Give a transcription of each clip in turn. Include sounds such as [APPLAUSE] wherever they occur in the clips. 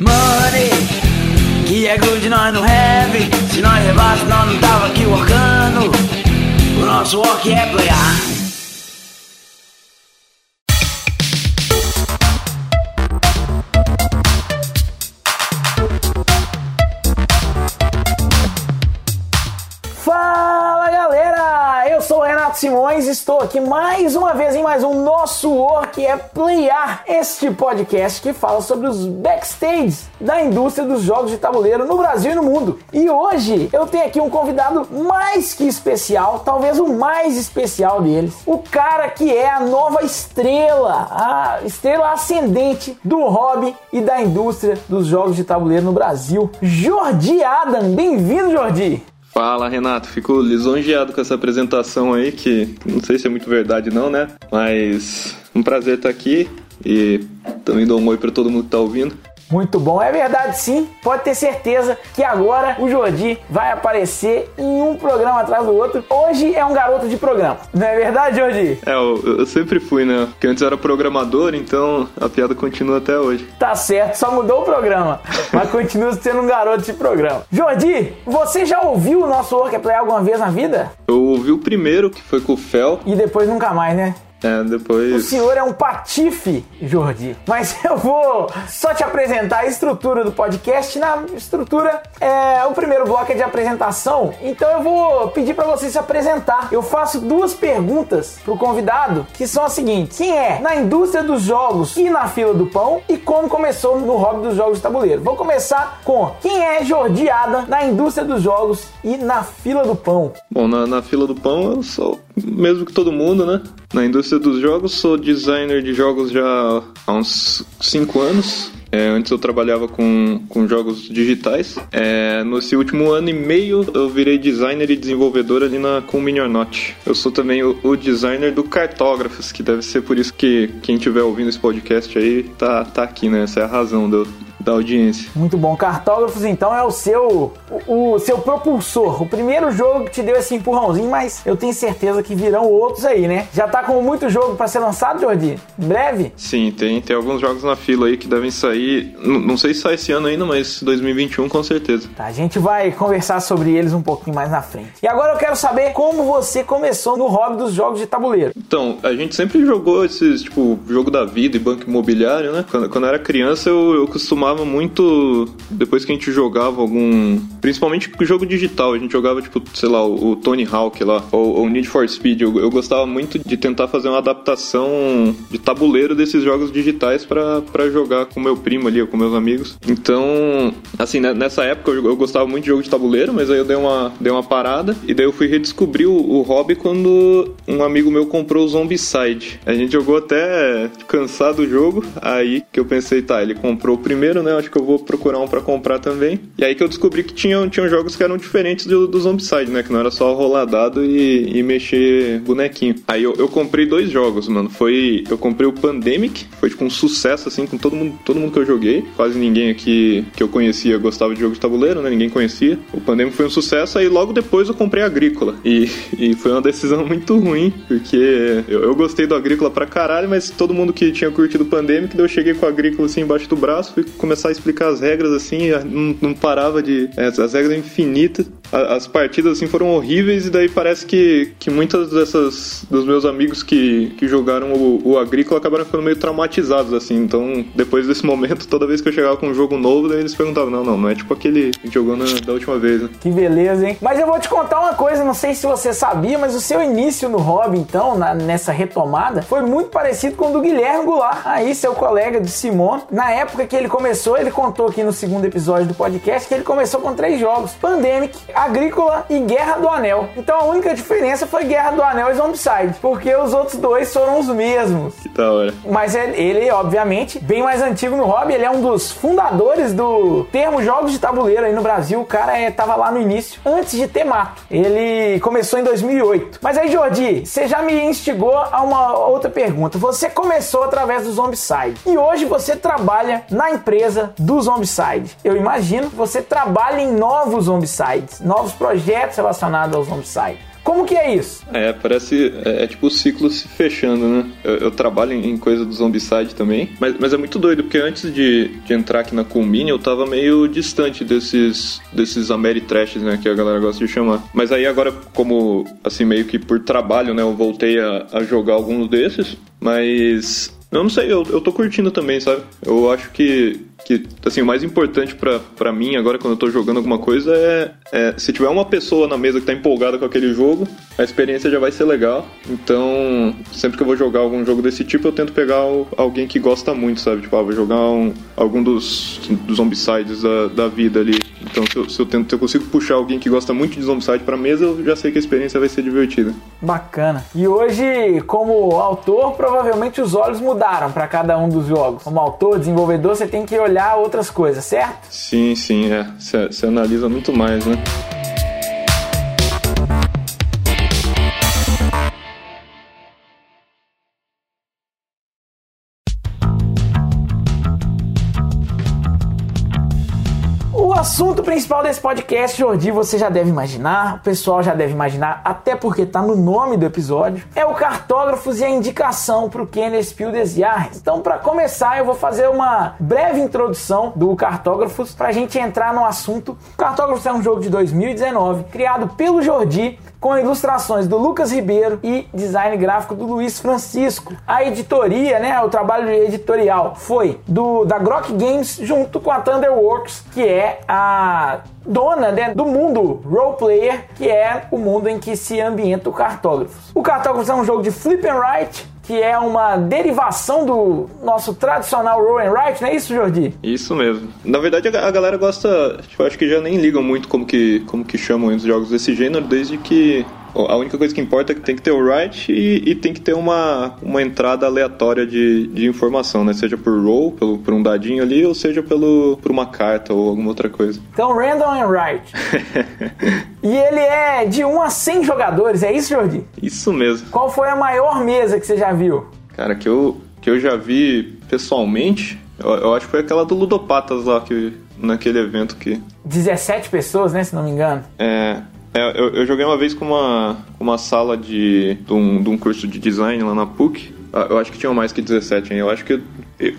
Money, que é good nós não have. Se nós levasse, nós não tava aqui workando. O nosso work é playar. Simões, estou aqui mais uma vez em mais um Nosso Work é Playar, este podcast que fala sobre os backstage da indústria dos jogos de tabuleiro no Brasil e no mundo. E hoje eu tenho aqui um convidado mais que especial, talvez o mais especial deles, o cara que é a nova estrela, a estrela ascendente do hobby e da indústria dos jogos de tabuleiro no Brasil, Jordi Adam. Bem-vindo, Jordi! Fala, Renato. Fico lisonjeado com essa apresentação aí, que não sei se é muito verdade não, né? Mas um prazer estar aqui e também dou um oi para todo mundo que tá ouvindo. Muito bom, é verdade sim. Pode ter certeza que agora o Jordi vai aparecer em um programa atrás do outro. Hoje é um garoto de programa, não é verdade, Jordi? É, eu, eu sempre fui, né? Porque antes era programador, então a piada continua até hoje. Tá certo, só mudou o programa, [LAUGHS] mas continua sendo um garoto de programa. Jordi, você já ouviu o nosso Work alguma vez na vida? Eu ouvi o primeiro, que foi com o Fel. E depois nunca mais, né? É, depois. O senhor é um patife, Jordi. Mas [LAUGHS] eu vou só te apresentar a estrutura do podcast. Na estrutura, é, o primeiro bloco é de apresentação. Então eu vou pedir para você se apresentar. Eu faço duas perguntas pro convidado, que são as seguintes: quem é na indústria dos jogos e na fila do pão? E como começou no hobby dos jogos de tabuleiro? Vou começar com quem é Jordi Adam na indústria dos jogos e na fila do pão? Bom, na, na fila do pão eu sou mesmo que todo mundo, né? Na indústria dos jogos, sou designer de jogos já há uns 5 anos. É, antes eu trabalhava com, com jogos digitais. É, nesse último ano e meio eu virei designer e desenvolvedor ali na com Mini or Not. Eu sou também o, o, designer do Cartógrafos, que deve ser por isso que quem estiver ouvindo esse podcast aí tá, tá aqui, né? Essa é a razão do, da audiência. Muito bom. Cartógrafos, então, é o seu o, o, seu propulsor. O primeiro jogo que te deu esse empurrãozinho, mas eu tenho certeza que virão outros aí, né? Já tá com muito jogo para ser lançado, Jordi? Em breve? Sim, tem, tem alguns jogos na fila aí que devem sair. Não sei se sai esse ano ainda, mas 2021 com certeza. Tá, a gente vai conversar sobre eles um pouquinho mais na frente. E agora eu quero saber como você começou no hobby dos jogos de tabuleiro. Então, a gente sempre jogou esses, tipo, jogo da vida e banco imobiliário, né? Quando, quando eu era criança, eu, eu costumava muito. Depois que a gente jogava algum. Principalmente jogo digital, a gente jogava, tipo, sei lá, o, Tony Hawk lá, ou o Need for Speed. Eu, eu, gostava muito de tentar fazer uma adaptação de tabuleiro desses jogos digitais para jogar com meu primo ali, ou com meus amigos. Então, assim, né, nessa época eu, eu, gostava muito de jogo de tabuleiro, mas aí eu dei uma, dei uma parada, e daí eu fui redescobrir o, o hobby quando um amigo meu comprou o Zombicide. A gente jogou até cansado do jogo, aí que eu pensei, tá, ele comprou o primeiro, né? Acho que eu vou procurar um para comprar também. E aí que eu descobri que tinham, tinham jogos que eram diferentes do, do Zombicide, né? Que não era só rolar dado e, e mexer bonequinho. Aí eu, eu comprei dois jogos, mano. Foi. Eu comprei o Pandemic, foi tipo um sucesso, assim, com todo mundo, todo mundo que eu joguei. Quase ninguém aqui que eu conhecia gostava de jogo de tabuleiro, né? Ninguém conhecia. O Pandemic foi um sucesso, aí logo depois eu comprei Agrícola. E, [LAUGHS] e foi uma decisão muito ruim, porque eu, eu gostei do Agrícola pra caralho, mas todo mundo que tinha curtido o Pandemic, daí eu cheguei com o Agrícola assim embaixo do braço, fui começar a explicar as regras assim, não, não parava de. É, as regras infinitas. As partidas assim foram horríveis e daí parece que, que muitas dessas dos meus amigos que, que jogaram o, o Agrícola acabaram ficando meio traumatizados assim. Então, depois desse [LAUGHS] momento, toda vez que eu chegava com um jogo novo, daí eles perguntavam: "Não, não, não é tipo aquele que jogou na, da última vez, né? Que beleza, hein? Mas eu vou te contar uma coisa, não sei se você sabia, mas o seu início no hobby, então, na, nessa retomada, foi muito parecido com o do Guilherme Goulart, aí seu colega de Simon. Na época que ele começou, ele contou aqui no segundo episódio do podcast que ele começou com três jogos: Pandemic, Agrícola e Guerra do Anel. Então a única diferença foi Guerra do Anel e Zombicide, porque os outros dois foram os mesmos. Que da hora. Mas ele, obviamente, bem mais antigo no hobby, ele é um dos fundadores do termo jogos de tabuleiro aí no Brasil. O cara é, tava lá no início, antes de ter mato. Ele começou em 2008. Mas aí, Jordi, você já me instigou a uma outra pergunta. Você começou através do Zombicide e hoje você trabalha na empresa do Zombicide. Eu imagino que você trabalha em novos Zombicides, novos projetos relacionados ao Zombicide. Como que é isso? É, parece. É, é tipo o ciclo se fechando, né? Eu, eu trabalho em, em, coisa do Zombicide também, mas, mas é muito doido, porque antes de, de entrar aqui na Culmine, eu tava meio distante desses, desses Ameritrashes, né? Que a galera gosta de chamar. Mas aí agora, como assim, meio que por trabalho, né? Eu voltei a, a jogar alguns desses, mas eu não sei, eu, eu tô curtindo também, sabe? Eu acho que, que assim, o mais importante para mim agora quando eu tô jogando alguma coisa é, é, se tiver uma pessoa na mesa que tá empolgada com aquele jogo, a experiência já vai ser legal. Então, sempre que eu vou jogar algum jogo desse tipo, eu tento pegar alguém que gosta muito, sabe? Tipo, ah, vou jogar um, algum dos, dos zombicides da, da vida ali. Então, se eu, se eu, tento, se eu consigo puxar alguém que gosta muito de Zombicide pra mesa, eu já sei que a experiência vai ser divertida. Bacana. E hoje, como autor, provavelmente os olhos mudaram para cada um dos jogos. Como autor, desenvolvedor, você tem que olhar outras coisas, certo? Sim, sim, é. Você analisa muito mais, né? Assunto principal desse podcast, Jordi, você já deve imaginar, o pessoal já deve imaginar, até porque tá no nome do episódio, é o Cartógrafos e a indicação para o Kenner Spiel des Jahres. Então, para começar, eu vou fazer uma breve introdução do Cartógrafos para a gente entrar no assunto. O Cartógrafos é um jogo de 2019, criado pelo Jordi com ilustrações do Lucas Ribeiro e design gráfico do Luiz Francisco. A editoria, né, o trabalho editorial foi do da Grok Games junto com a Thunderworks, que é a dona né, do mundo role player, que é o mundo em que se ambienta o Cartógrafos. O Cartógrafos é um jogo de flip and write que é uma derivação do nosso tradicional roll and write, não é isso, Jordi? Isso mesmo. Na verdade, a galera gosta, tipo, acho que já nem ligam muito como que, como que chamam os jogos desse gênero, desde que a única coisa que importa é que tem que ter o write e, e tem que ter uma, uma entrada aleatória de, de informação, né? Seja por roll, pelo, por um dadinho ali, ou seja pelo, por uma carta ou alguma outra coisa. Então, random and write. [LAUGHS] e ele é de 1 a 100 jogadores, é isso, Jordi? Isso mesmo. Qual foi a maior mesa que você já viu? Cara, que eu, que eu já vi pessoalmente, eu, eu acho que foi aquela do Ludopatas lá, que, naquele evento que... 17 pessoas, né, se não me engano. É, é, eu, eu, joguei uma vez com uma, uma sala de, de, um, de um curso de design lá na PUC. Ah, eu acho que tinha mais que 17, hein? Eu acho que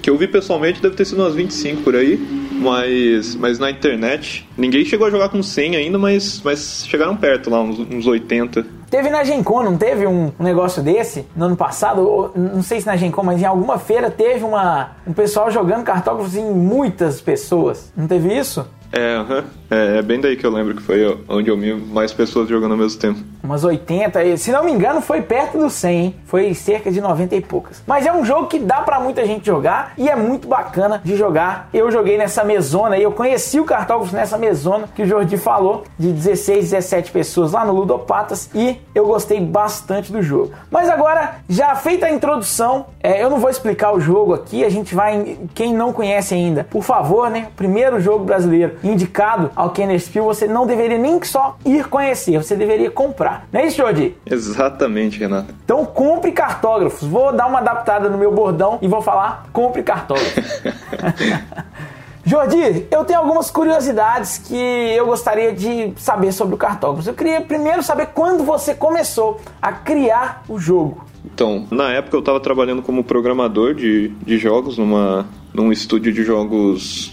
que eu vi pessoalmente deve ter sido umas 25 por aí, mas, mas na internet ninguém chegou a jogar com 100 ainda, mas, mas chegaram perto lá, uns, uns 80. Teve na Gen Con, não teve um negócio desse no ano passado? Ou, não sei se na Gen Con, mas em alguma feira teve uma, um pessoal jogando cartógrafos em muitas pessoas. Não teve isso? É, é, é bem daí que eu lembro que foi onde eu vi mais pessoas jogando ao mesmo tempo. Umas 80, se não me engano foi perto do 100, hein? foi cerca de 90 e poucas. Mas é um jogo que dá para muita gente jogar e é muito bacana de jogar. Eu joguei nessa mesona e eu conheci o Cartógrafos nessa mesona que o Jordi falou, de 16, 17 pessoas lá no Ludopatas e eu gostei bastante do jogo. Mas agora, já feita a introdução, é, eu não vou explicar o jogo aqui, a gente vai, quem não conhece ainda, por favor, né? Primeiro jogo brasileiro indicado ao Kenner Spiel, você não deveria nem só ir conhecer, você deveria comprar. Não é isso, Jordi? Exatamente, Renato. Então compre cartógrafos. Vou dar uma adaptada no meu bordão e vou falar compre cartógrafos. [LAUGHS] Jordi, eu tenho algumas curiosidades que eu gostaria de saber sobre o cartógrafo. Eu queria primeiro saber quando você começou a criar o jogo. Então, na época eu estava trabalhando como programador de, de jogos numa, num estúdio de jogos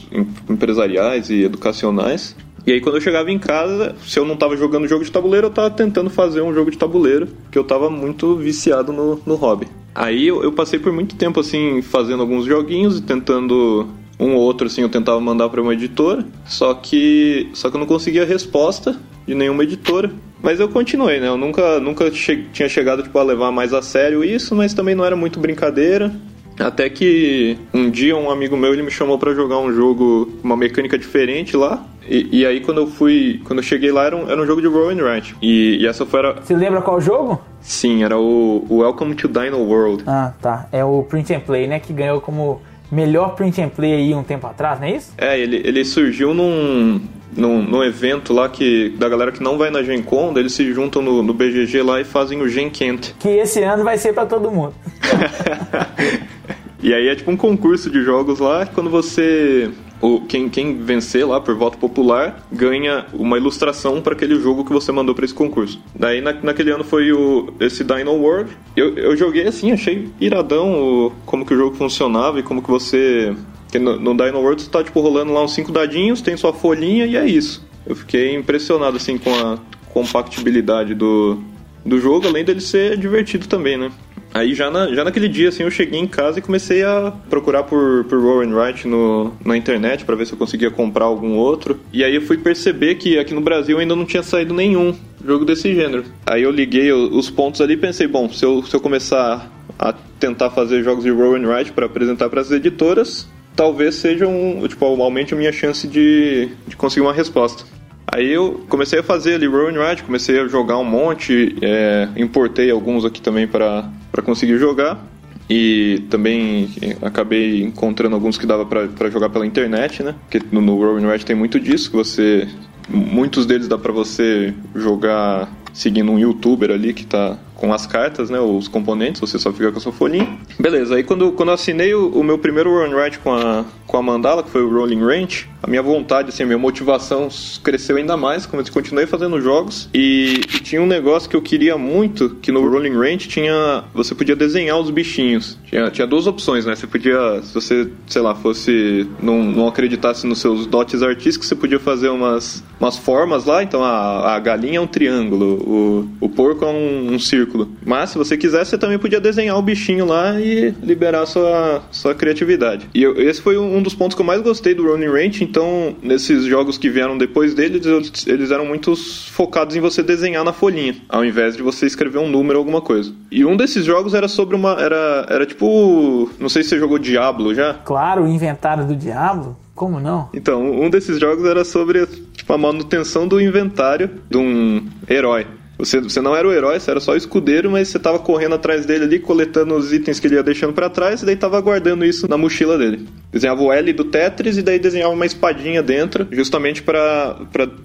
empresariais e educacionais. E aí quando eu chegava em casa, se eu não estava jogando jogo de tabuleiro, eu estava tentando fazer um jogo de tabuleiro, que eu estava muito viciado no, no hobby. Aí eu, eu, passei por muito tempo assim fazendo alguns joguinhos e tentando um ou outro assim eu tentava mandar para uma editora, só que só que eu não conseguia resposta de nenhuma editora. Mas eu continuei, né? Eu nunca, nunca che tinha chegado tipo, a levar mais a sério isso, mas também não era muito brincadeira. Até que um dia um amigo meu ele me chamou para jogar um jogo, uma mecânica diferente lá. E, e, aí quando eu fui, quando eu cheguei lá era um, era um jogo de roll and write. E, e essa foi a... Você lembra qual jogo? Sim, era o, o Welcome to Dino World. Ah, tá. É o print and play, né, que ganhou como melhor print and play aí um tempo atrás, não é isso? É, ele, ele surgiu num, num, num evento lá que da galera que não vai na Gen Con, eles se juntam no, no BGG lá e fazem o Gen Kent. Que esse ano vai ser para todo mundo. [LAUGHS] e aí é tipo um concurso de jogos lá, quando você o, quem, quem vencer lá por voto popular ganha uma ilustração para aquele jogo que você mandou para esse concurso. Daí na, naquele ano foi o, esse Dino World. Eu, eu joguei assim, achei iradão o, como que o jogo funcionava e como que você. Que no, no Dino World você tá tipo rolando lá uns cinco dadinhos, tem sua folhinha e é isso. Eu fiquei impressionado assim com a compactibilidade do, do jogo, além dele ser divertido também, né? Aí já, na, já naquele dia, assim, eu cheguei em casa e comecei a procurar por, por and Write no, na internet para ver se eu conseguia comprar algum outro. E aí eu fui perceber que aqui no Brasil ainda não tinha saído nenhum jogo desse gênero. Aí eu liguei os pontos ali e pensei, bom, se eu, se eu começar a tentar fazer jogos de and Write para apresentar para as editoras, talvez seja um, tipo, aumente a minha chance de, de conseguir uma resposta. Aí eu comecei a fazer ali and Ride, comecei a jogar um monte, é, importei alguns aqui também para conseguir jogar. E também acabei encontrando alguns que dava para jogar pela internet, né? Porque no, no Roll Ride tem muito disso, que você... Muitos deles dá para você jogar seguindo um youtuber ali que tá com as cartas, né, os componentes, você só fica com a sua folhinha. Beleza, aí quando, quando eu assinei o, o meu primeiro run write com a, com a Mandala, que foi o Rolling Range, a minha vontade, assim, a minha motivação cresceu ainda mais, como eu continuei fazendo jogos, e, e, tinha um negócio que eu queria muito, que no Rolling Range tinha, você podia desenhar os bichinhos. Tinha, tinha duas opções, né, você podia, se você, sei lá, fosse, não, não acreditasse nos seus dotes artísticos, você podia fazer umas, umas formas lá, então a, a galinha é um triângulo, o, o porco é um, um círculo, círculo. Mas se você quisesse, você também podia desenhar o bichinho lá e liberar sua, sua criatividade. E eu, esse foi um dos pontos que eu mais gostei do Running Range. Então, nesses jogos que vieram depois deles, eles eram muito focados em você desenhar na folhinha, ao invés de você escrever um número ou alguma coisa. E um desses jogos era sobre uma. Era, era tipo. Não sei se você jogou Diablo já. Claro, o inventário do Diablo. Como não? Então, um desses jogos era sobre tipo, a manutenção do inventário de um herói. Você, você não era o herói, você era só o escudeiro, mas você tava correndo atrás dele ali, coletando os itens que ele ia deixando para trás, e daí tava guardando isso na mochila dele. Desenhava o L do Tetris e daí desenhava uma espadinha dentro, justamente para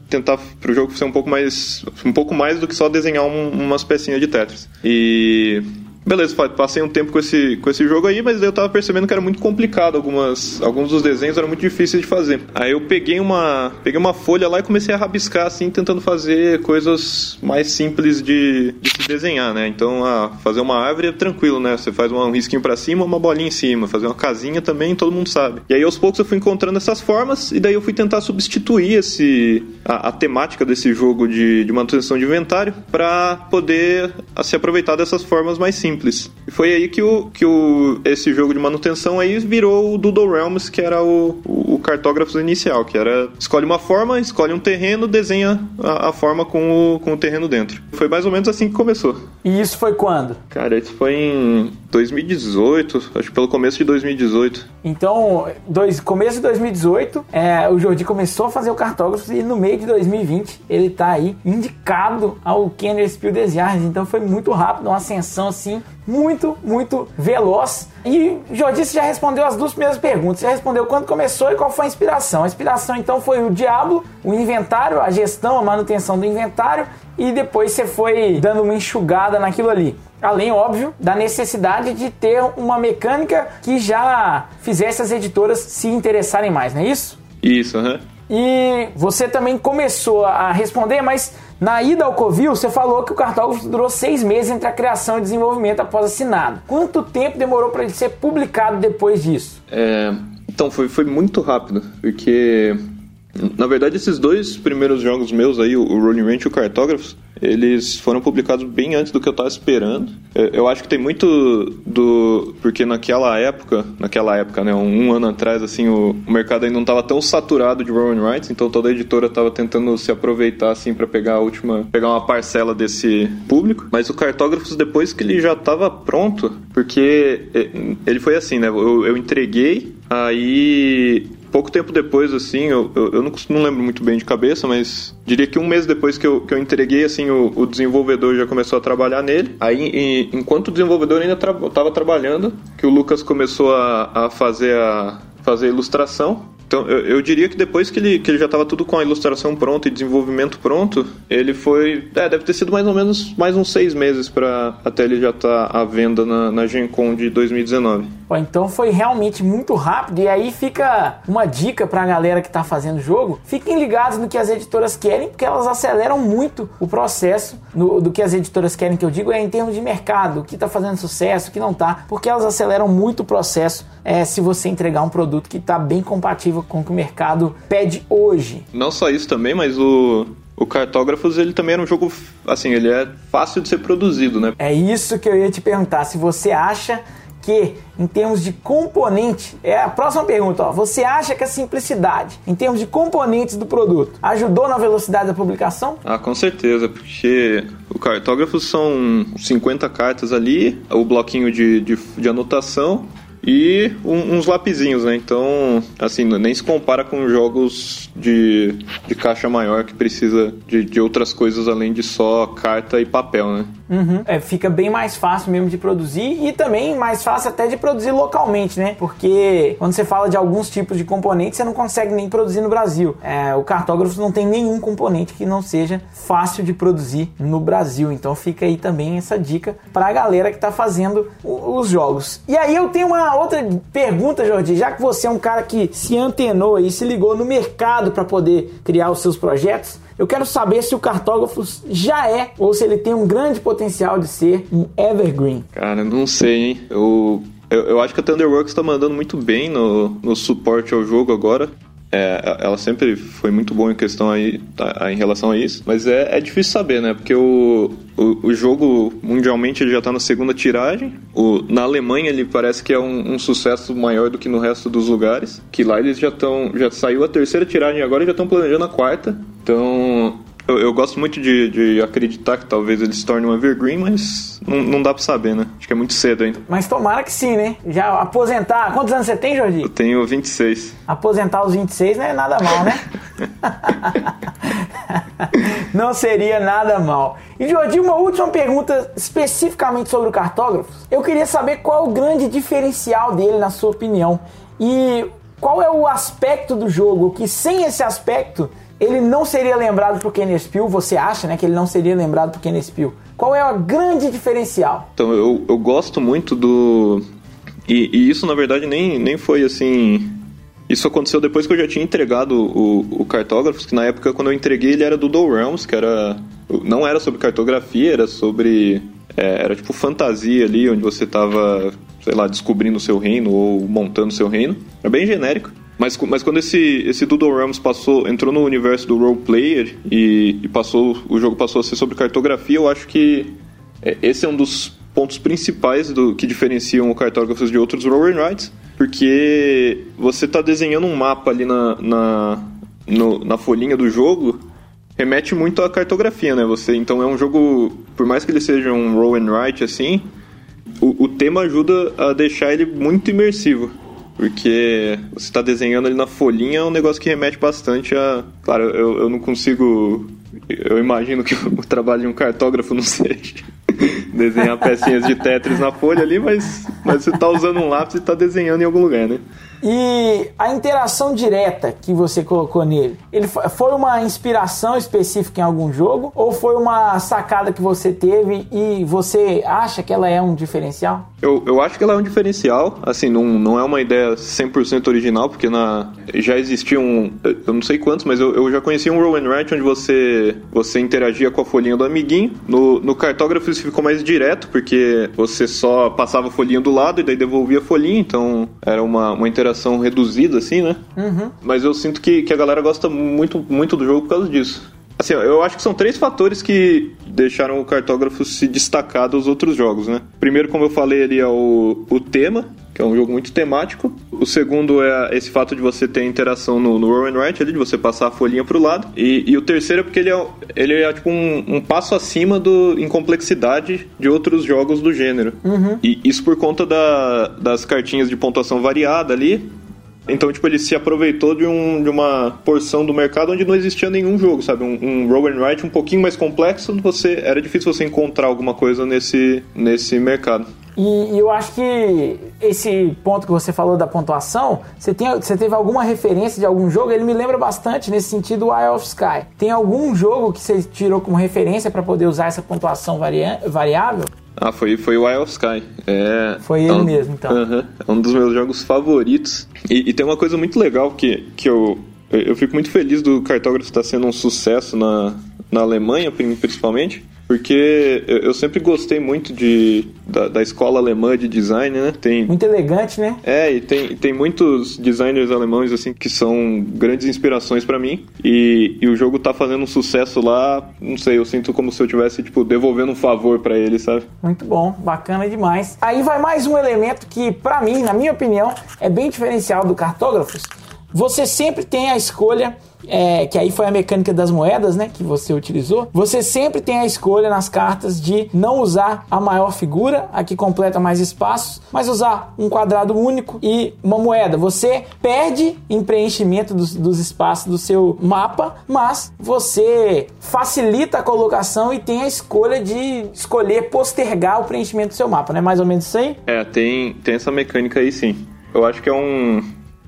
tentar pro jogo ser um pouco mais um pouco mais do que só desenhar um, umas pecinhas de Tetris. E Beleza, passei um tempo com esse, com esse jogo aí, mas eu tava percebendo que era muito complicado. Algumas, alguns dos desenhos eram muito difíceis de fazer. Aí eu peguei uma, peguei uma folha lá e comecei a rabiscar, assim, tentando fazer coisas mais simples de, de se desenhar, né? Então, a fazer uma árvore é tranquilo, né? Você faz um risquinho para cima, uma bolinha em cima. Fazer uma casinha também, todo mundo sabe. E aí, aos poucos, eu fui encontrando essas formas e daí eu fui tentar substituir esse, a, a temática desse jogo de, de manutenção de inventário para poder a, se aproveitar dessas formas mais simples simples. E foi aí que, o, que o, esse jogo de manutenção aí virou o Doodle Realms, que era o, o, o cartógrafo inicial, que era escolhe uma forma, escolhe um terreno, desenha a, a, forma com o, com o terreno dentro. Foi mais ou menos assim que começou. E isso foi quando? Cara, isso foi em 2018, acho que pelo começo de 2018. Então, dois, começo de 2018, é, o Jordi começou a fazer o cartógrafo e no meio de 2020 ele tá aí indicado ao Kenner Spiel des. Então foi muito rápido, uma ascensão assim muito, muito veloz. E Jordi já respondeu as duas primeiras perguntas. Você respondeu quando começou e qual foi a inspiração. A inspiração então foi o Diablo, o inventário, a gestão, a manutenção do inventário e depois você foi dando uma enxugada naquilo ali. Além, óbvio, da necessidade de ter uma mecânica que já fizesse as editoras se interessarem mais, não é isso? Isso, aham. Uhum. E você também começou a responder, mas na ida ao Covil, você falou que o cartógrafo durou seis meses entre a criação e desenvolvimento após assinado. Quanto tempo demorou para ele ser publicado depois disso? É, então, foi, foi muito rápido, porque na verdade, esses dois primeiros jogos meus aí, o Rolling Range e o Cartógrafos, eles foram publicados bem antes do que eu estava esperando. É, eu acho que tem muito do. Porque naquela época, naquela época, né, um, ano atrás, assim, o, mercado ainda não estava tão saturado de Rowan Rights, então toda editora estava tentando se aproveitar, assim, para pegar a última. pegar uma parcela desse público. Mas o Cartógrafos, depois que ele já estava pronto, porque é, ele foi assim, né, eu, eu entreguei, aí pouco tempo depois, assim, eu, eu, eu não, não, lembro muito bem de cabeça, mas diria que um mês depois que eu, que eu entreguei, assim, o, o desenvolvedor já começou a trabalhar nele. Aí, e, enquanto o desenvolvedor ainda estava tra trabalhando, que o Lucas começou a, a fazer a fazer a ilustração. Então, eu, eu, diria que depois que ele, que ele já estava tudo com a ilustração pronta e desenvolvimento pronto, ele foi. É, deve ter sido mais ou menos mais uns seis meses para até ele já estar tá à venda na, na Gen Con de 2019. Pô, então foi realmente muito rápido e aí fica uma dica pra galera que tá fazendo o jogo. Fiquem ligados no que as editoras querem, porque elas aceleram muito o processo no, do que as editoras querem, que eu digo é em termos de mercado, o que tá fazendo sucesso, o que não tá, porque elas aceleram muito o processo é, se você entregar um produto que tá bem compatível com o que o mercado pede hoje. Não só isso também, mas o, o Cartógrafos, ele também era um jogo, assim, ele é fácil de ser produzido, né? É isso que eu ia te perguntar, se você acha que, em termos de componente, é a próxima pergunta, ó, você acha que a simplicidade, em termos de componentes do produto, ajudou na velocidade da publicação? Ah, com certeza, porque o cartógrafo são 50 cartas ali, o bloquinho de, de, de anotação e um, uns lapisinhos, né? Então, assim, nem se compara com jogos de, de caixa maior que precisa de, de outras coisas além de só carta e papel, né? Uhum. É, fica bem mais fácil mesmo de produzir e também mais fácil até de produzir localmente, né? Porque quando você fala de alguns tipos de componentes, você não consegue nem produzir no Brasil. É, o cartógrafo não tem nenhum componente que não seja fácil de produzir no Brasil. Então fica aí também essa dica para a galera que está fazendo os jogos. E aí eu tenho uma outra pergunta, Jordi. Já que você é um cara que se antenou e se ligou no mercado para poder criar os seus projetos, eu quero saber se o Cartógrafos já é ou se ele tem um grande potencial de ser um evergreen. Cara, não sei, hein? Eu, eu, eu acho que a Thunderworks está mandando muito bem no, no suporte ao jogo agora. É, ela sempre foi muito boa em questão aí, tá, em relação a isso, mas é, é difícil saber, né? Porque o, o, o, jogo mundialmente ele já está na segunda tiragem. O, na Alemanha ele parece que é um, um, sucesso maior do que no resto dos lugares. Que lá eles já estão. Já saiu a terceira tiragem agora e já estão planejando a quarta. Então eu, eu, gosto muito de, de, acreditar que talvez ele se torne um evergreen, mas não, não dá pra saber, né? Acho que é muito cedo ainda. Mas tomara que sim, né? Já aposentar. Quantos anos você tem, Jordi? Eu tenho 26. Aposentar os 26 não é nada mal, né? [LAUGHS] não seria nada mal. E Jordi, uma última pergunta especificamente sobre o cartógrafo. Eu queria saber qual é o grande diferencial dele, na sua opinião. E qual é o aspecto do jogo que sem esse aspecto ele não seria lembrado por Kenny Spiel, você acha, né, que ele não seria lembrado por Kenny Spiel? Qual é o grande diferencial? Então, eu, eu gosto muito do... E, e, isso, na verdade, nem, nem foi assim... Isso aconteceu depois que eu já tinha entregado o, o cartógrafo, que na época, quando eu entreguei, ele era do Dow Realms, que era... Não era sobre cartografia, era sobre... É, era tipo fantasia ali, onde você tava, sei lá, descobrindo o seu reino ou montando o seu reino. Era bem genérico. Mas, mas quando esse, esse Doodle Realms passou, entrou no universo do role player e, e, passou, o jogo passou a ser sobre cartografia, eu acho que é, esse é um dos pontos principais do que diferenciam o cartógrafos de outros roll and rides, porque você está desenhando um mapa ali na, na, no, na folhinha do jogo remete muito à cartografia, né? Você então é um jogo, por mais que ele seja um roll and write assim, o, o tema ajuda a deixar ele muito imersivo. Porque você está desenhando ali na folhinha é um negócio que remete bastante a. Claro, eu, eu não consigo. Eu imagino que [LAUGHS] o trabalho de um cartógrafo não [LAUGHS] seja [LAUGHS] desenhar pecinhas de Tetris na folha ali, mas, mas você está usando um lápis e está desenhando em algum lugar, né? E a interação direta que você colocou nele, ele foi uma inspiração específica em algum jogo ou foi uma sacada que você teve e você acha que ela é um diferencial? Eu, eu acho que ela é um diferencial, assim, não, não é uma ideia 100% original, porque na, já existia um, eu não sei quantos, mas eu, eu já conhecia um roll and write onde você, você interagia com a folhinha do amiguinho. No, no cartógrafo isso ficou mais direto, porque você só passava a folhinha do lado e daí devolvia a folhinha, então era uma, uma interação reduzida, assim, né? Uhum. Mas eu sinto que, que a galera gosta muito, muito do jogo por causa disso. Assim, eu acho que são três fatores que deixaram o cartógrafo se destacar dos outros jogos, né? Primeiro, como eu falei ali, é o, o tema, que é um jogo muito temático. O segundo é esse fato de você ter interação no, no roll and write ali, de você passar a folhinha pro lado. E, e o terceiro é porque ele é, ele é tipo um, um, passo acima do, em complexidade de outros jogos do gênero. Uhum. E isso por conta da, das cartinhas de pontuação variada ali, então, tipo, ele se aproveitou de, um, de uma porção do mercado onde não existia nenhum jogo, sabe? Um, um roll and write um pouquinho mais complexo, você era difícil você encontrar alguma coisa nesse, nesse mercado. E, eu acho que esse ponto que você falou da pontuação, você, tem, você teve alguma referência de algum jogo? Ele me lembra bastante nesse sentido o Eye of Sky. Tem algum jogo que você tirou como referência para poder usar essa pontuação variável? Ah, foi, foi o Wild Sky. É, foi ele é um, mesmo, então. Uh -huh, é um dos meus jogos favoritos. E, e, tem uma coisa muito legal que, que eu, eu fico muito feliz do cartógrafo estar sendo um sucesso na, na Alemanha, principalmente porque eu sempre gostei muito de, da, da, escola alemã de design, né? Tem, muito elegante, né? É, e tem, tem muitos designers alemães, assim, que são grandes inspirações para mim. E, e o jogo tá fazendo um sucesso lá, não sei, eu sinto como se eu tivesse, tipo, devolvendo um favor para ele, sabe? Muito bom, bacana demais. Aí vai mais um elemento que, para mim, na minha opinião, é bem diferencial do Cartógrafos. Você sempre tem a escolha é, que aí foi a mecânica das moedas, né, que você utilizou, você sempre tem a escolha nas cartas de não usar a maior figura, a que completa mais espaços, mas usar um quadrado único e uma moeda. Você perde em preenchimento dos, dos espaços do seu mapa, mas você facilita a colocação e tem a escolha de escolher postergar o preenchimento do seu mapa, né? Mais ou menos isso aí? É, tem, tem essa mecânica aí sim. Eu acho que é um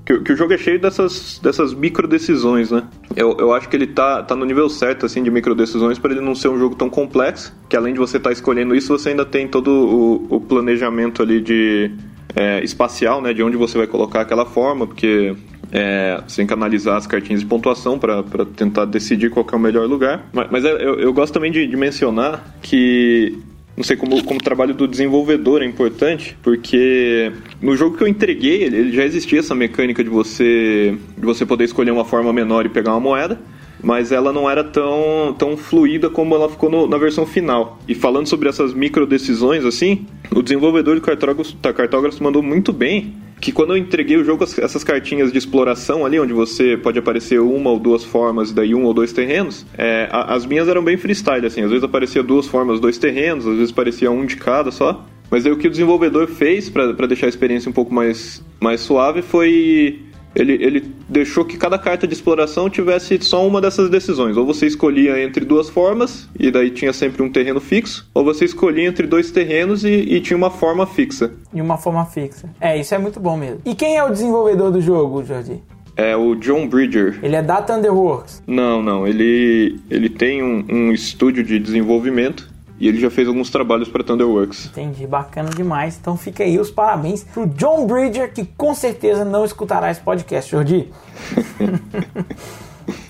que, que, o jogo é cheio dessas, dessas micro decisões, né? Eu, eu acho que ele tá, tá no nível certo, assim, de micro decisões para ele não ser um jogo tão complexo, que além de você estar tá escolhendo isso, você ainda tem todo o, o planejamento ali de é, espacial, né? De onde você vai colocar aquela forma, porque é, você tem que analisar as cartinhas de pontuação para tentar decidir qual é o melhor lugar. Mas, mas é, eu, eu, gosto também de, de mencionar que não sei como, como o trabalho do desenvolvedor é importante, porque no jogo que eu entreguei, ele, já existia essa mecânica de você, de você poder escolher uma forma menor e pegar uma moeda, mas ela não era tão, tão fluida como ela ficou no, na versão final. E falando sobre essas micro decisões, assim, o desenvolvedor de cartógrafos, cartógrafos mandou muito bem que quando eu entreguei o jogo, essas cartinhas de exploração ali, onde você pode aparecer uma ou duas formas, daí um ou dois terrenos, é, as minhas eram bem freestyle, assim, às vezes aparecia duas formas, dois terrenos, às vezes aparecia um de cada só. Mas aí o que o desenvolvedor fez para deixar a experiência um pouco mais, mais suave foi ele, ele deixou que cada carta de exploração tivesse só uma dessas decisões. Ou você escolhia entre duas formas, e daí tinha sempre um terreno fixo, ou você escolhia entre dois terrenos e, e tinha uma forma fixa. E uma forma fixa. É, isso é muito bom mesmo. E quem é o desenvolvedor do jogo, Jordi? É o John Bridger. Ele é da Thunderworks? Não, não. Ele, ele tem um, um estúdio de desenvolvimento e ele já fez alguns trabalhos para Thunderworks. Entendi, bacana demais. Então fica aí os parabéns pro John Bridger, que com certeza não escutará esse podcast, Jordi. [LAUGHS]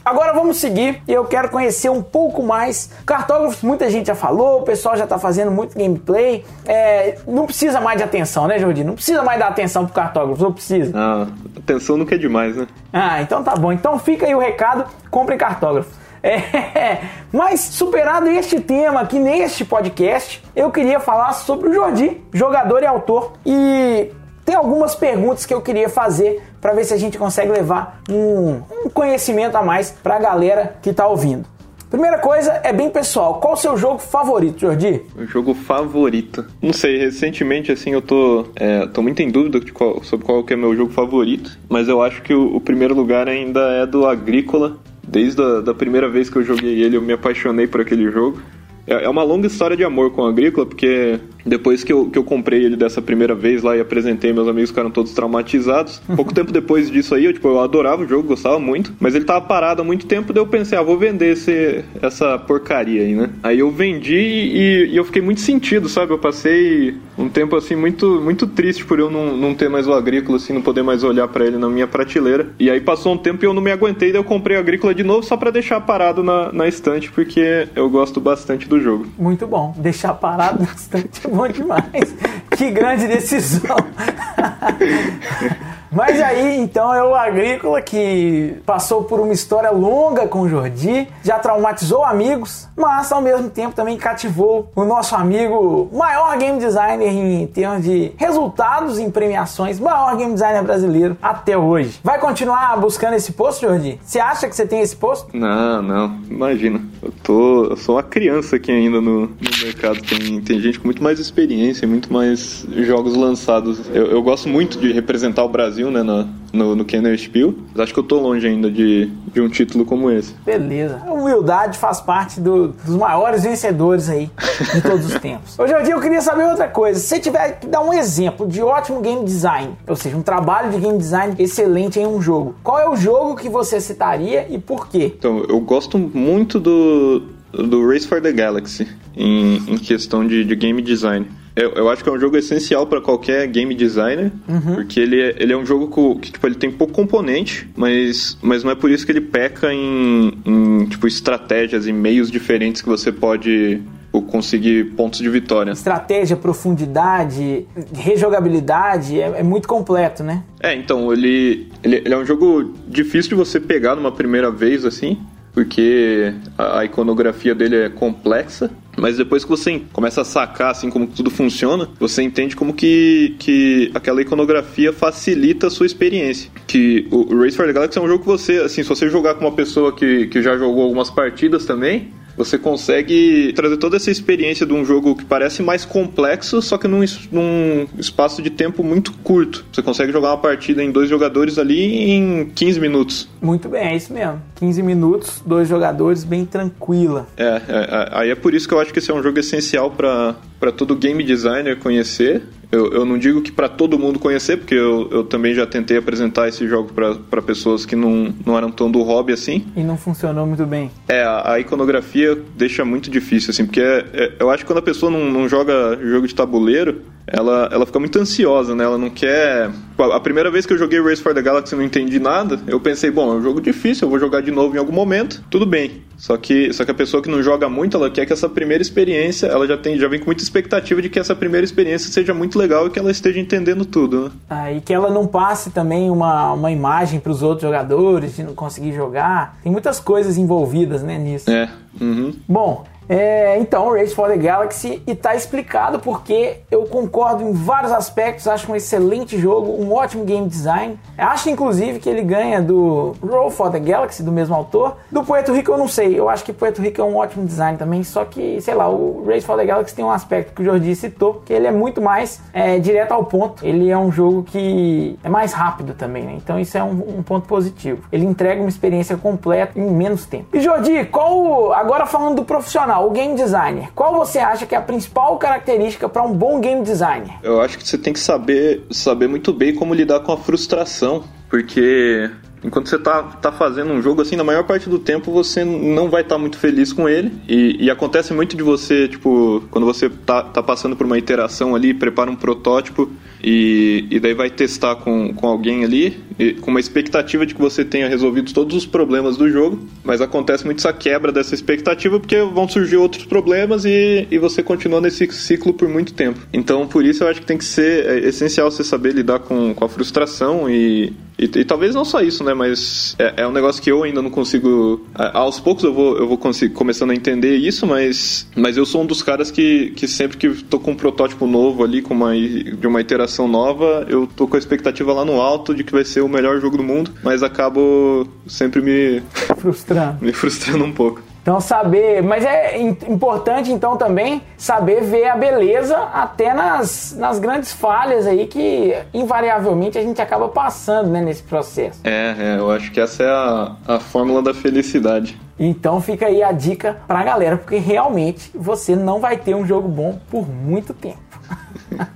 Agora vamos seguir e eu quero conhecer um pouco mais. Cartógrafos, muita gente já falou, o pessoal já está fazendo muito gameplay. É, não precisa mais de atenção, né, Jordi? Não precisa mais dar atenção pro cartógrafo, não precisa. Ah, atenção nunca é demais, né? Ah, então tá bom. Então fica aí o recado, compre cartógrafo. É, mas superado este tema aqui neste podcast, eu queria falar sobre o Jordi, jogador e autor. E tem algumas perguntas que eu queria fazer para ver se a gente consegue levar um, um conhecimento a mais para a galera que está ouvindo. Primeira coisa é bem pessoal. Qual o seu jogo favorito, Jordi? O jogo favorito. Não sei, recentemente assim eu tô, é, tô muito em dúvida qual, sobre qual que é meu jogo favorito, mas eu acho que o, o primeiro lugar ainda é do Agrícola, Desde a da primeira vez que eu joguei ele, eu me apaixonei por aquele jogo. É, é uma longa história de amor com o Agrícola, porque depois que eu, que eu comprei ele dessa primeira vez lá e apresentei, meus amigos ficaram todos traumatizados. [LAUGHS] Pouco tempo depois disso aí, eu, tipo, eu adorava o jogo, gostava muito, mas ele tava parado há muito tempo, daí eu pensei, ah, vou vender esse, essa porcaria aí, né? Aí eu vendi e, e, eu fiquei muito sentido, sabe? Eu passei um tempo, assim, muito, muito triste por eu não, não ter mais o Agrícola, assim, não poder mais olhar para ele na minha prateleira. E aí passou um tempo e eu não me aguentei, daí eu comprei o Agrícola de novo só para deixar parado na, na estante, porque eu gosto bastante do jogo. Muito bom. Deixar parado na estante é bom demais. que grande decisão. [LAUGHS] Mas aí, então, é o agrícola que passou por uma história longa com o Jordi, já traumatizou amigos, mas ao mesmo tempo também cativou o nosso amigo, maior game designer em termos de resultados em premiações, maior game designer brasileiro até hoje. Vai continuar buscando esse posto, Jordi? Você acha que você tem esse posto? Não, não, imagina. Eu, tô, eu sou uma criança aqui ainda no, no mercado. Tem, tem gente com muito mais experiência, muito mais jogos lançados. Eu, eu gosto muito de representar o Brasil Brasil, né, no, no, no Kenner Spiel. Mas acho que eu tô longe ainda de, de um título como esse. Beleza. A humildade faz parte do, dos maiores vencedores aí de todos os tempos. [LAUGHS] Ô, Jordi, eu queria saber outra coisa. Se você tiver que dar um exemplo de ótimo game design, ou seja, um trabalho de game design excelente em um jogo, qual é o jogo que você citaria e por quê? Então, eu gosto muito do, do Race for the Galaxy em, em questão de, de game design. Eu, eu, acho que é um jogo essencial para qualquer game designer, uhum. porque ele é, ele é um jogo que, tipo, ele tem pouco componente, mas, mas não é por isso que ele peca em, em tipo, estratégias e meios diferentes que você pode conseguir pontos de vitória. Estratégia, profundidade, rejogabilidade, é, é muito completo, né? É, então, ele, ele, ele, é um jogo difícil de você pegar numa primeira vez, assim, porque a, iconografia dele é complexa, mas depois que você começa a sacar assim como tudo funciona, você entende como que, que aquela iconografia facilita a sua experiência. Que o Race for the Galaxy é um jogo que você, assim, se você jogar com uma pessoa que, que já jogou algumas partidas também, você consegue trazer toda essa experiência de um jogo que parece mais complexo, só que num, num espaço de tempo muito curto. Você consegue jogar uma partida em dois jogadores ali em 15 minutos. Muito bem, é isso mesmo. 15 minutos, dois jogadores, bem tranquila. É, é, é aí é por isso que eu acho que esse é um jogo essencial para todo game designer conhecer eu, eu não digo que para todo mundo conhecer, porque eu, eu também já tentei apresentar esse jogo para pessoas que não, não eram tão do hobby assim. E não funcionou muito bem. É, a, a iconografia deixa muito difícil, assim, porque é, é, eu acho que quando a pessoa não, não joga jogo de tabuleiro, ela, ela fica muito ansiosa, né? Ela não quer. A primeira vez que eu joguei Race for the Galaxy e não entendi nada, eu pensei, bom, é um jogo difícil, eu vou jogar de novo em algum momento, tudo bem. Só que, só que a pessoa que não joga muito, ela quer que essa primeira experiência, ela já tem, já vem com muita expectativa de que essa primeira experiência seja muito legal e que ela esteja entendendo tudo, né? Ah, e que ela não passe também uma, uma imagem para os outros jogadores de não conseguir jogar. Tem muitas coisas envolvidas, né, nisso. É. Uhum. Bom, é, então, Race for the Galaxy, e tá explicado porque eu concordo em vários aspectos, acho um excelente jogo, um ótimo game design. Acho inclusive que ele ganha do Roll for the Galaxy, do mesmo autor. Do Puerto Rico eu não sei, eu acho que Puerto Rico é um ótimo design também, só que, sei lá, o Race for the Galaxy tem um aspecto que o Jordi citou, que ele é muito mais é, direto ao ponto. Ele é um jogo que é mais rápido também, né? Então isso é um, um ponto positivo. Ele entrega uma experiência completa em menos tempo. E Jordi, qual. Agora falando do profissional o game designer. Qual você acha que é a principal característica para um bom game designer? Eu acho que você tem que saber, saber muito bem como lidar com a frustração, porque enquanto você tá, tá fazendo um jogo, assim, na maior parte do tempo você não vai estar tá muito feliz com ele. E, e, acontece muito de você, tipo, quando você tá, tá passando por uma iteração ali, prepara um protótipo e, e daí vai testar com, com alguém ali, e, com uma expectativa de que você tenha resolvido todos os problemas do jogo, mas acontece muito essa quebra dessa expectativa porque vão surgir outros problemas e, e você continua nesse ciclo por muito tempo. Então, por isso eu acho que tem que ser é essencial você saber lidar com, com a frustração e, e, e, talvez não só isso, né? Mas é, é, um negócio que eu ainda não consigo. Aos poucos eu vou, eu vou começando a entender isso, mas, mas eu sou um dos caras que, que sempre que tô com um protótipo novo ali, com uma, de uma iteração nova, eu tô com a expectativa lá no alto de que vai ser o melhor jogo do mundo, mas acabo sempre me. Frustrando. [LAUGHS] me frustrando um pouco. Então saber, mas é importante então também saber ver a beleza até nas, nas grandes falhas aí que invariavelmente a gente acaba passando né, nesse processo. É, é, eu acho que essa é a, a fórmula da felicidade. Então fica aí a dica pra galera, porque realmente você não vai ter um jogo bom por muito tempo.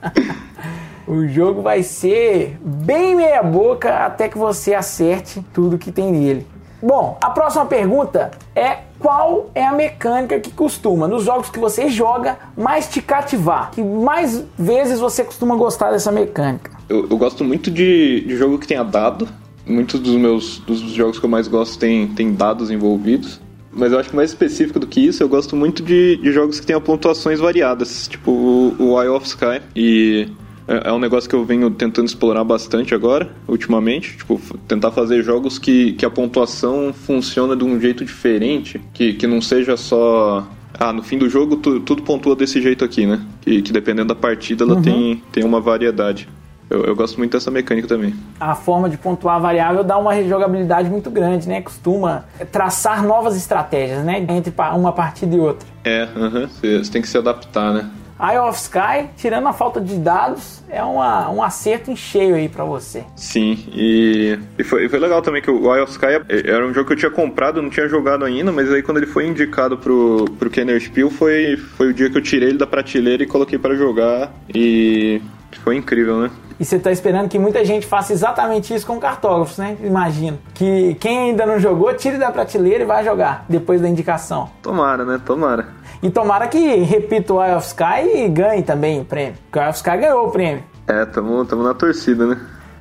[LAUGHS] o jogo vai ser bem meia boca até que você acerte tudo que tem nele. Bom, a próxima pergunta é qual é a mecânica que costuma, nos jogos que você joga, mais te cativar? Que mais vezes você costuma gostar dessa mecânica? Eu, eu gosto muito de, de jogo que tenha dado. Muitos dos meus dos jogos que eu mais gosto tem, tem dados envolvidos. Mas eu acho que mais específico do que isso, eu gosto muito de, de jogos que tenham pontuações variadas, tipo o, o Eye of Sky. E é, é um negócio que eu venho tentando explorar bastante agora, ultimamente. Tipo, tentar fazer jogos que, que a pontuação funciona de um jeito diferente, que, que não seja só ah, no fim do jogo tu, tudo pontua desse jeito aqui, né? Que, que dependendo da partida ela uhum. tem, tem uma variedade. Eu, eu, gosto muito dessa mecânica também. A forma de pontuar a variável dá uma rejogabilidade muito grande, né? Costuma traçar novas estratégias, né? Entre uma partida e outra. É, uhum. você tem que se adaptar, né? Eye of Sky, tirando a falta de dados, é uma, um acerto em cheio aí para você. Sim, e, e, foi, foi legal também que o Eye of Sky era um jogo que eu tinha comprado, não tinha jogado ainda, mas aí quando ele foi indicado pro, pro Kenner Spiel, foi, foi o dia que eu tirei ele da prateleira e coloquei para jogar e foi incrível, né? E você tá esperando que muita gente faça exatamente isso com cartógrafos, né? Imagino. Que quem ainda não jogou, tire da prateleira e vai jogar depois da indicação. Tomara, né? Tomara. E tomara que repita o Eye of Sky e ganhe também o prêmio. Porque o Eye of Sky ganhou o prêmio. É, tamo, tamo na torcida, né?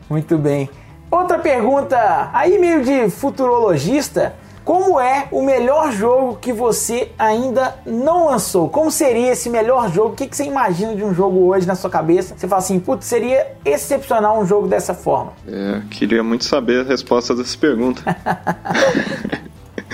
Muito bem. Outra pergunta, aí meio de futurologista. Como é o melhor jogo que você ainda não lançou? Como seria esse melhor jogo? O que, que você imagina de um jogo hoje na sua cabeça? Você fala assim, putz, seria excepcional um jogo dessa forma. É, queria muito saber a resposta dessa pergunta. [LAUGHS]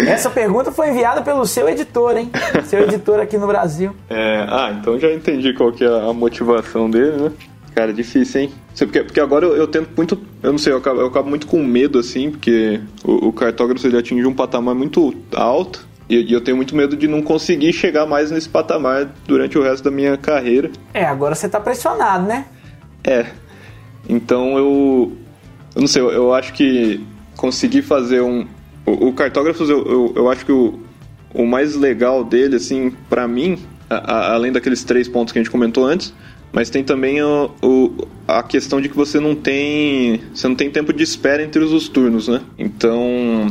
Essa pergunta foi enviada pelo seu editor, hein? [LAUGHS] Seu editor aqui no Brasil. É, ah, então já entendi qual que é a motivação dele, né? Cara, difícil, hein? Porque, porque agora eu, eu, tento muito. Eu não sei, eu acabo, eu acabo muito com medo, assim, porque o, o cartógrafo ele atinge um patamar muito alto. E, eu tenho muito medo de não conseguir chegar mais nesse patamar durante o resto da minha carreira. É, agora você tá pressionado, né? É. Então eu. Eu não sei, eu, eu acho que conseguir fazer um. O, o Cartógrafos, eu, eu, eu, acho que o, o mais legal dele, assim, para mim, a, a, além daqueles três pontos que a gente comentou antes, mas tem também o, o, a questão de que você não tem você não tem tempo de espera entre os turnos, né? Então,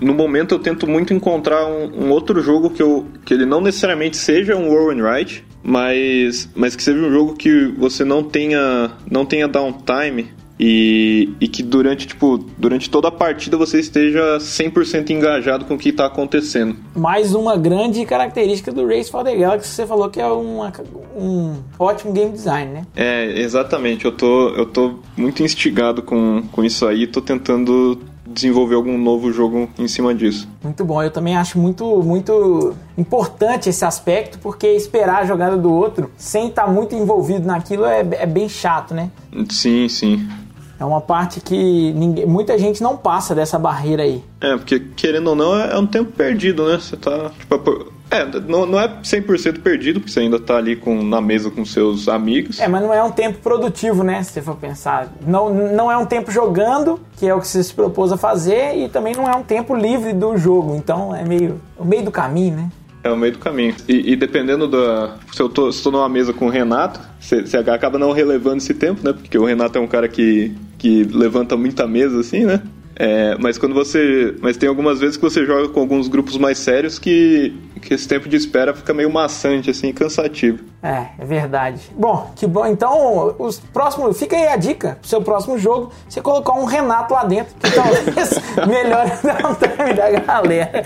no momento eu tento muito encontrar um, um outro jogo que, eu, que ele não necessariamente seja um Warren Wright, mas, mas que seja um jogo que você não tenha não tenha downtime e, e que durante, tipo, durante toda a partida você esteja 100% engajado com o que está acontecendo. Mais uma grande característica do Race for the Galaxy, você falou que é uma, um ótimo game design, né? É, exatamente. Eu tô, eu tô muito instigado com, com isso aí, tô tentando desenvolver algum novo jogo em cima disso. Muito bom, eu também acho muito, muito importante esse aspecto, porque esperar a jogada do outro sem estar tá muito envolvido naquilo é, é bem chato, né? Sim, sim. É uma parte que ninguém, muita gente não passa dessa barreira aí. É, porque querendo ou não, é um tempo perdido, né? Você tá. Tipo, é, não, não é 100% perdido, porque você ainda tá ali com, na mesa com seus amigos. É, mas não é um tempo produtivo, né? Se você for pensar. Não, não é um tempo jogando, que é o que você se propôs a fazer, e também não é um tempo livre do jogo. Então é meio o meio do caminho, né? É o meio do caminho. E, e dependendo da. Se eu tô, se tô numa mesa com o Renato, você, você acaba não relevando esse tempo, né? Porque o Renato é um cara que, que levanta muita mesa, assim, né? É, mas quando você. Mas tem algumas vezes que você joga com alguns grupos mais sérios que, que esse tempo de espera fica meio maçante, assim, cansativo. É, é verdade. Bom, que bom. Então, os próximos. Fica aí a dica pro seu próximo jogo: você colocar um Renato lá dentro, que talvez melhore o time da galera.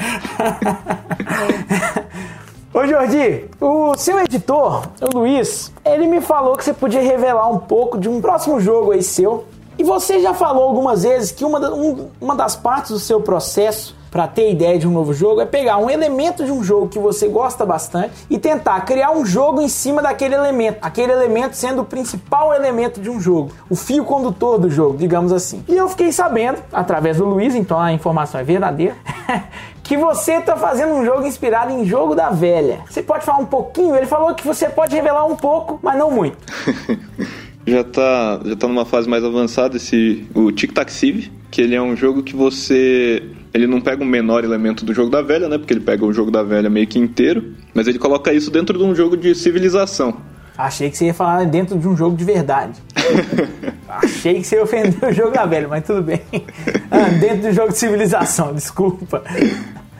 Ô Jordi, o seu editor, o Luiz, ele me falou que você podia revelar um pouco de um próximo jogo aí seu. E você já falou algumas vezes que uma, um, uma das partes do seu processo para ter ideia de um novo jogo é pegar um elemento de um jogo que você gosta bastante e tentar criar um jogo em cima daquele elemento, aquele elemento sendo o principal elemento de um jogo, o fio condutor do jogo, digamos assim. E eu fiquei sabendo, através do Luiz, então a informação é verdadeira, [LAUGHS] que você está fazendo um jogo inspirado em jogo da velha. Você pode falar um pouquinho? Ele falou que você pode revelar um pouco, mas não muito. [LAUGHS] já está já tá numa fase mais avançada esse o Tic Tac Civ, que ele é um jogo que você ele não pega o menor elemento do jogo da velha, né? Porque ele pega o jogo da velha meio que inteiro, mas ele coloca isso dentro de um jogo de civilização. Achei que você ia falar dentro de um jogo de verdade. [LAUGHS] Achei que você ia ofender o jogo da velha, mas tudo bem. Ah, dentro do jogo de civilização, desculpa.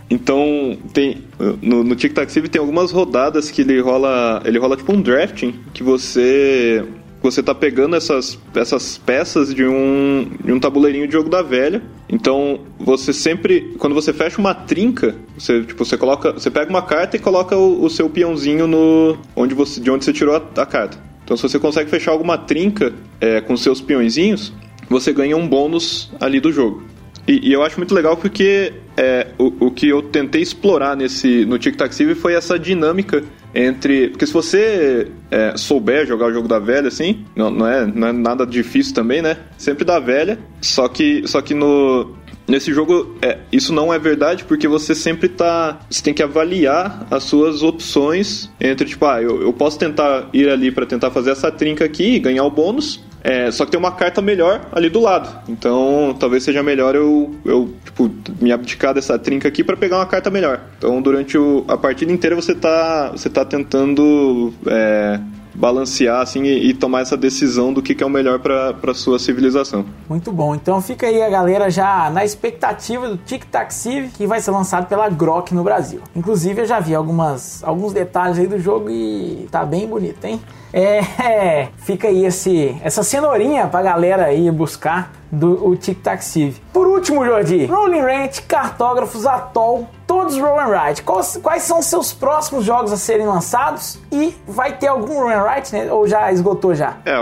Então, tem no, no Tic Tac Civ tem algumas rodadas que ele rola, ele rola tipo um drafting, que você você tá pegando essas, essas peças de um, de um tabuleirinho de jogo da velha. Então, você sempre, quando você fecha uma trinca, você, tipo, você coloca, você pega uma carta e coloca o, o seu peãozinho no onde você, de onde você tirou a, a carta. Então, se você consegue fechar alguma trinca é, com seus peõezinhos, você ganha um bônus ali do jogo. E, e eu acho muito legal porque é, o, o que eu tentei explorar nesse no Tic Tac Civ foi essa dinâmica entre. Porque se você é, souber jogar o jogo da velha, assim, não, não, é, não é nada difícil também, né? Sempre da velha. Só que, só que no, Nesse jogo, é, isso não é verdade porque você sempre tá. Você tem que avaliar as suas opções entre, tipo, ah, eu, eu posso tentar ir ali para tentar fazer essa trinca aqui e ganhar o bônus, é, só que tem uma carta melhor ali do lado. Então, talvez seja melhor eu, eu tipo, me abdicar dessa trinca aqui para pegar uma carta melhor. Então, durante o, a partida inteira você tá, você tá tentando é, balancear assim e, e tomar essa decisão do que, que é o melhor para sua civilização. Muito bom. Então fica aí a galera já na expectativa do Tic Tac Civ, que vai ser lançado pela Grok no Brasil. Inclusive eu já vi algumas, alguns detalhes aí do jogo e tá bem bonito, hein? É, [LAUGHS] fica aí esse, essa cenourinha pra galera ir buscar do o Tic Tac Civ. Por último, Jordi, Rolling Ranch, Cartógrafos, Atoll, todos Roll and. Quais, quais, são seus próximos jogos a serem lançados? E vai ter algum Roll and né? Ou já esgotou já? É,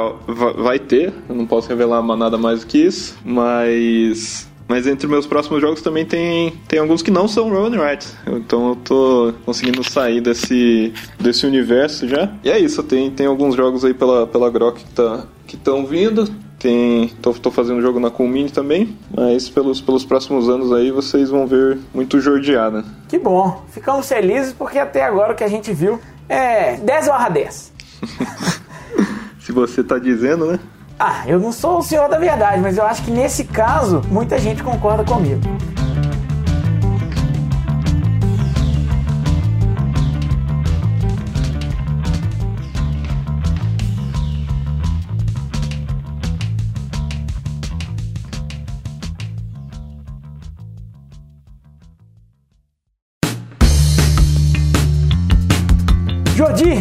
vai ter. Eu não posso revelar nada mais do que isso, mas mas entre meus próximos jogos também tem, tem alguns que não são and Ride. Então eu tô conseguindo sair desse, desse universo já. E é isso, tem, tem alguns jogos aí pela, pela Grok que tá, estão vindo. Tem, tô, tô fazendo jogo na Coolmini também, mas pelos, pelos próximos anos aí vocês vão ver muito jordeada. Que bom, ficamos felizes porque até agora o que a gente viu é 10 barra 10. [LAUGHS] Se você tá dizendo, né? Ah, eu não sou o senhor da verdade, mas eu acho que nesse caso muita gente concorda comigo.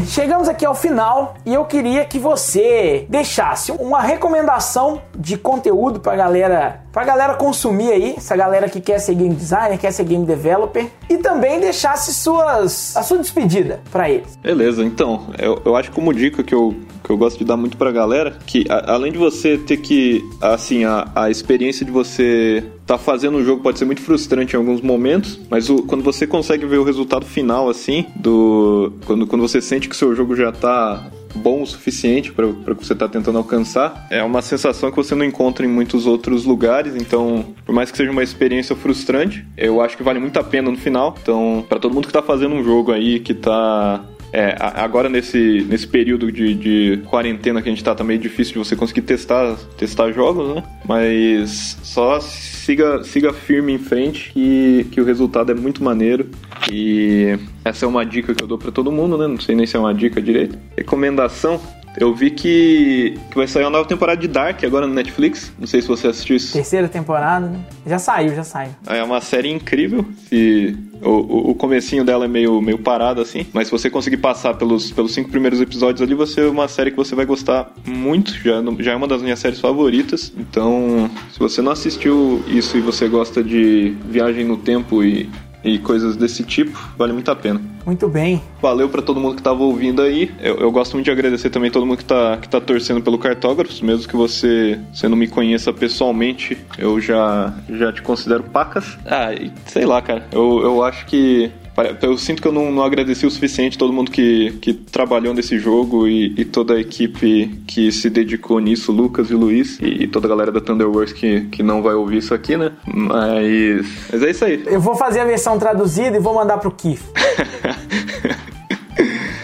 Chegamos aqui ao final e eu queria que você deixasse uma recomendação de conteúdo pra galera, pra galera consumir aí, essa galera que quer ser game designer, quer ser game developer, e também deixasse suas a sua despedida para eles. Beleza, então, eu, eu acho como dica que eu que eu gosto de dar muito pra galera, que a, além de você ter que, assim, a, a experiência de você tá fazendo um jogo pode ser muito frustrante em alguns momentos, mas o, quando você consegue ver o resultado final, assim, do. Quando, quando você sente que o seu jogo já tá bom o suficiente para o que você está tentando alcançar. É uma sensação que você não encontra em muitos outros lugares, então, por mais que seja uma experiência frustrante, eu acho que vale muito a pena no final. Então, para todo mundo que está fazendo um jogo aí, que está é, agora nesse, nesse período de, de quarentena que a gente tá, tá meio difícil de você conseguir testar, testar jogos, né? Mas só siga, siga firme em frente que, que o resultado é muito maneiro. E essa é uma dica que eu dou para todo mundo, né? Não sei nem se é uma dica direito. Recomendação eu vi que, que vai sair uma nova temporada de Dark agora no Netflix. Não sei se você assistiu isso. Terceira temporada, né? Já saiu, já saiu. É uma série incrível. Se o, o comecinho dela é meio, meio parado, assim. Mas se você conseguir passar pelos, pelos cinco primeiros episódios ali, você é uma série que você vai gostar muito. Já, já é uma das minhas séries favoritas. Então, se você não assistiu isso e você gosta de viagem no tempo e e coisas desse tipo, vale muito a pena. Muito bem. Valeu para todo mundo que estava ouvindo aí. Eu, eu, gosto muito de agradecer também todo mundo que está que tá torcendo pelo Cartógrafos, mesmo que você, você não me conheça pessoalmente, eu já, já te considero pacas. Ah, sei lá, cara. Eu, eu acho que eu sinto que eu não, não, agradeci o suficiente todo mundo que, que trabalhou nesse jogo e, e, toda a equipe que se dedicou nisso, Lucas e Luiz, e, e, toda a galera da Thunderworks que, que não vai ouvir isso aqui, né? Mas, mas é isso aí. Eu vou fazer a versão traduzida e vou mandar pro Keith. [LAUGHS]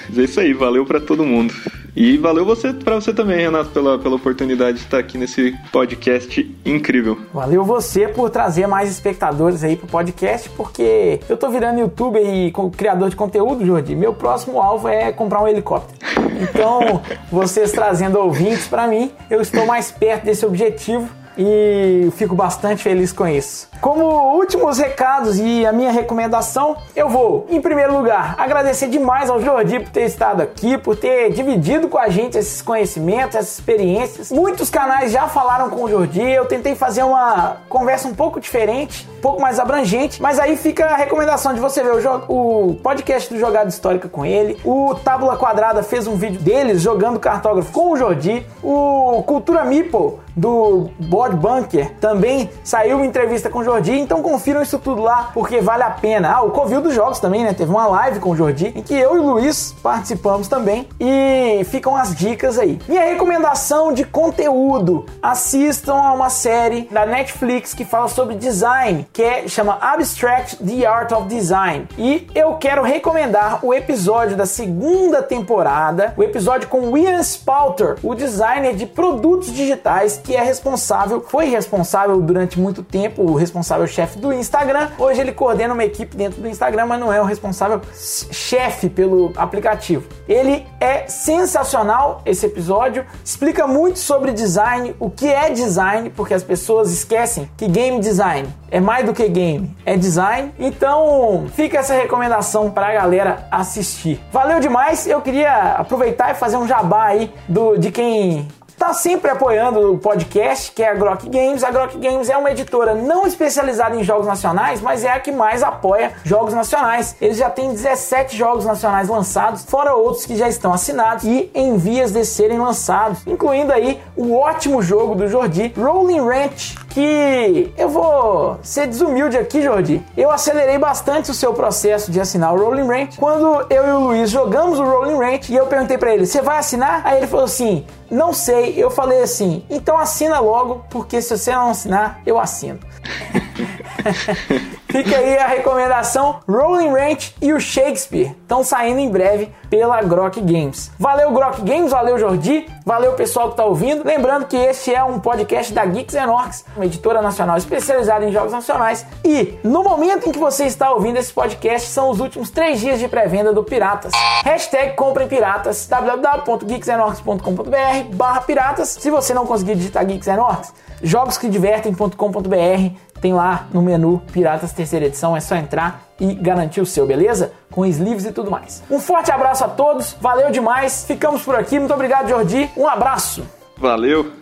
mas é isso aí, valeu para todo mundo. E valeu você para você também, Renato, pela, pela oportunidade de estar aqui nesse podcast incrível. Valeu você por trazer mais espectadores aí pro podcast, porque eu tô virando youtuber e criador de conteúdo, Jordi. Meu próximo alvo é comprar um helicóptero. [LAUGHS] Então, vocês trazendo ouvintes para mim, eu estou mais perto desse objetivo e fico bastante feliz com isso. Como últimos recados e a minha recomendação, eu vou, em primeiro lugar, agradecer demais ao Jordi por ter estado aqui, por ter dividido com a gente esses conhecimentos, essas experiências. Muitos canais já falaram com o Jordi, eu tentei fazer uma conversa um pouco diferente, um pouco mais abrangente, mas aí fica a recomendação de você ver o, o podcast do Jogada Histórica com ele. O Tábula Quadrada fez um vídeo deles jogando cartógrafo com o Jordi. O Cultura Meeple do Board Bunker também saiu uma entrevista com o Jordi, então confiram isso tudo lá, porque vale a pena. Ah, o Covil dos Jogos também, né? Teve uma live com o Jordi, em que eu e o Luiz participamos também, e ficam as dicas aí. Minha recomendação de conteúdo: assistam a uma série da Netflix que fala sobre design, que é, chama Abstract The Art of Design. E eu quero recomendar o episódio da segunda temporada, o episódio com William Spalter, o designer de produtos digitais que é responsável, foi responsável durante muito tempo, o responsável chefe do Instagram. Hoje ele coordena uma equipe dentro do Instagram, mas não é o responsável chefe pelo aplicativo. Ele é sensacional esse episódio, explica muito sobre design, o que é design, porque as pessoas esquecem que game design é mais do que game, é design. Então, fica essa recomendação para a galera assistir. Valeu demais. Eu queria aproveitar e fazer um jabá aí do de quem está sempre apoiando o podcast, que é a Grok Games. A Grok Games é uma editora não especializada em jogos nacionais, mas é a que mais apoia jogos nacionais. Eles já têm 17 jogos nacionais lançados, fora outros que já estão assinados e em vias de serem lançados, incluindo aí o ótimo jogo do Jordi, Rolling Ranch, que eu vou ser desumilde aqui, Jordi. Eu acelerei bastante o seu processo de assinar o Rolling Ranch quando eu e o Luiz jogamos o Rolling Ranch e eu perguntei para ele: "Você vai assinar?" Aí ele falou assim: "Não sei". Eu falei assim: "Então assina logo, porque se você não assinar, eu assino". [LAUGHS] [LAUGHS] Fica aí a recomendação: Rolling Ranch e o Shakespeare estão saindo em breve pela Grok Games. Valeu, Grok Games, valeu, Jordi, valeu, pessoal que está ouvindo. Lembrando que este é um podcast da Geeks Orcs, uma editora nacional especializada em jogos nacionais. E no momento em que você está ouvindo esse podcast, são os últimos três dias de pré-venda do Piratas. Hashtag comprem piratas, www.geeksenorcs.com.br barra piratas. Se você não conseguir digitar Geeks Orcs, jogosquedivertem.com.br tem lá no menu Piratas Terceira Edição, é só entrar e garantir o seu, beleza? Com sleeves e tudo mais. Um forte abraço a todos, valeu demais, ficamos por aqui, muito obrigado Jordi, um abraço. Valeu.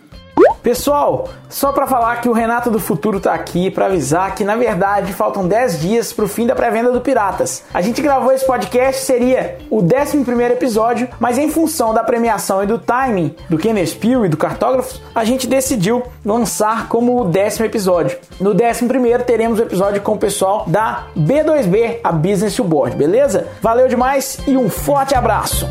Pessoal, só para falar que o Renato do Futuro tá aqui para avisar que na verdade faltam 10 dias pro fim da pré-venda do Piratas. A gente gravou esse podcast, seria o 11 episódio, mas em função da premiação e do timing do Kenner Spiel e do Cartógrafos, a gente decidiu lançar como o décimo episódio. No 11 teremos o episódio com o pessoal da B2B, a Business to Board, beleza? Valeu demais e um forte abraço!